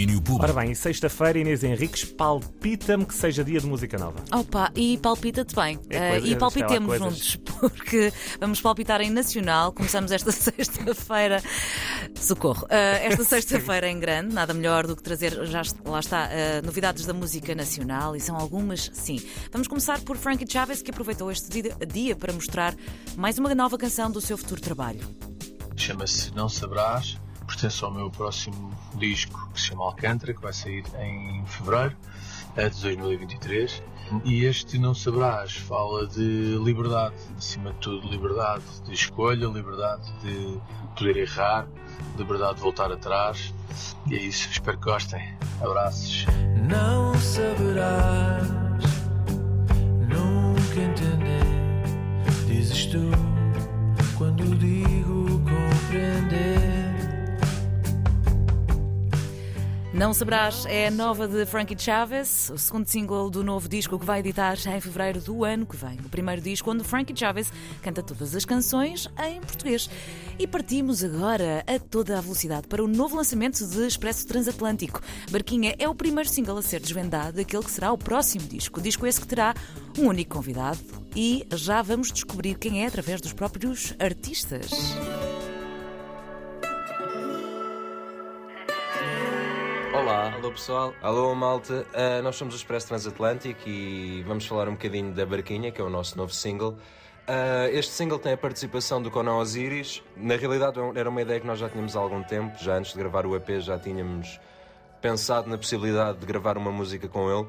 Domínio Público. Ora bem, sexta-feira, Inês Henriques, palpita-me que seja dia de música nova. Opa, e palpita-te bem. É coisa- Eh, e palpitemos juntos, porque vamos palpitar em Nacional. Começamos esta sexta-feira. Socorro. Eh, esta sexta-feira em grande, nada melhor do que trazer, já lá está, eh, novidades da música nacional, e são algumas, sim. Vamos começar por Frankie Chaves, que aproveitou este dia, dia para mostrar mais uma nova canção do seu futuro trabalho. chama-se Não Sabrás, pertence ao meu próximo disco que se chama Alcântara, que vai sair em fevereiro eh, de 2023. E este Não Sabrás fala de liberdade, acima de tudo, liberdade de escolha, liberdade de poder errar, liberdade de voltar atrás. E é isso, espero que gostem. Abraços. Não saberás nunca entender. Dizes tu Não Sabrás é nova de Frankie Chaves, o segundo single do novo disco que vai editar em fevereiro do ano que vem. O primeiro disco onde Frankie Chaves canta todas as canções em português. E partimos agora a toda a velocidade para o novo lançamento de Expresso Transatlântico. Barquinha é o primeiro single a ser desvendado daquele que será o próximo disco. O disco esse que terá um único convidado e já vamos descobrir quem é através dos próprios artistas. Olá, alô pessoal, alô malta, Ah, nós somos o Expresso Transatlântico e vamos falar um bocadinho da Barquinha, que é o nosso novo single. Ah, este single tem a participação do Conan Osiris, na realidade era uma ideia que nós já tínhamos há algum tempo, já antes de gravar o EP já tínhamos pensado na possibilidade de gravar uma música com ele,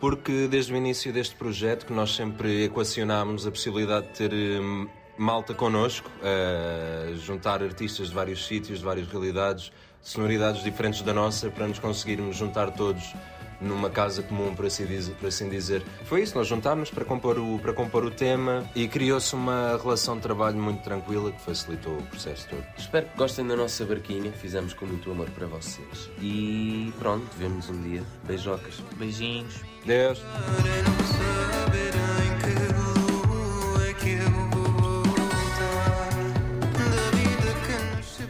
porque desde o início deste projeto que nós sempre equacionámos a possibilidade de ter hum, malta connosco, ah, juntar artistas de vários sítios, de várias realidades, sonoridades diferentes da nossa, para nos conseguirmos juntar todos numa casa comum, por assim dizer. Por assim dizer. Foi isso, nós juntámos para compor, o, para compor o tema e criou-se uma relação de trabalho muito tranquila que facilitou o processo todo. Espero que gostem da nossa barquinha, fizemos com muito amor para vocês. E pronto, vemos um dia. Beijocas. Beijinhos. Deus!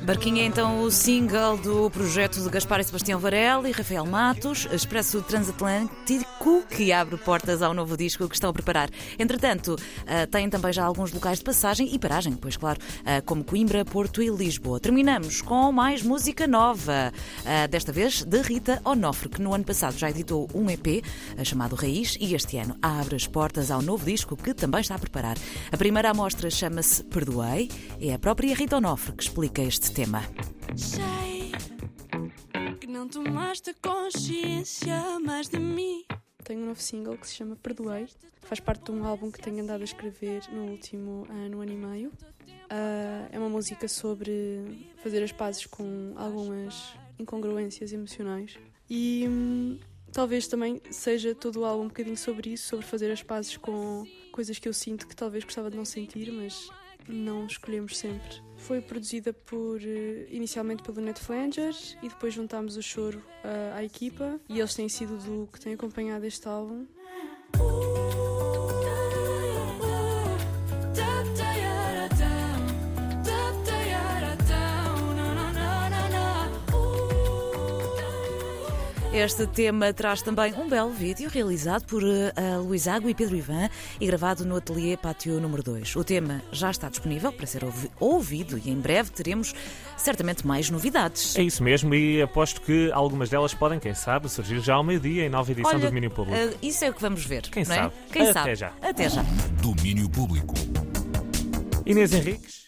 Barquinha é então o single do projeto de Gaspar e Sebastião Varela e Rafael Matos, Expresso Transatlântico, que abre portas ao novo disco que estão a preparar. Entretanto, ah, têm também já alguns locais de passagem e paragem, pois claro, ah, como Coimbra, Porto e Lisboa. Terminamos com mais música nova, ah, desta vez de Rita Onofre, que no ano passado já editou um EP chamado Raiz e este ano abre as portas ao novo disco que também está a preparar. A primeira amostra chama-se Perdoei, é a própria Rita Onofre que explica este tema. Sei que não tomaste consciência mais de mim. Tenho um novo single que se chama Perdoei. Faz parte de um álbum que tenho andado a escrever no último ano, ano e meio. Ah, é uma música sobre fazer as pazes com algumas incongruências emocionais. E hum, talvez também seja todo o álbum um bocadinho sobre isso, sobre fazer as pazes com coisas que eu sinto que talvez gostava de não sentir, mas não escolhemos sempre. Foi produzida por eh, inicialmente pelo Ned Flanger e depois juntámos o choro ah, à equipa e eles têm sido do que têm acompanhado este álbum. Este tema traz também um belo vídeo realizado por eh, a Luís Água e Pedro Ivan e gravado no ateliê Pátio número 2. O tema já está disponível para ser ouvi- ouvido e em breve teremos certamente mais novidades. É isso mesmo, e aposto que algumas delas podem, quem sabe, surgir já ao meio-dia em nova edição do Domínio Público. eh, isso é o que vamos ver. Quem não é? sabe? Quem Até sabe? já. Até já. Domínio Público. Inês Henriques.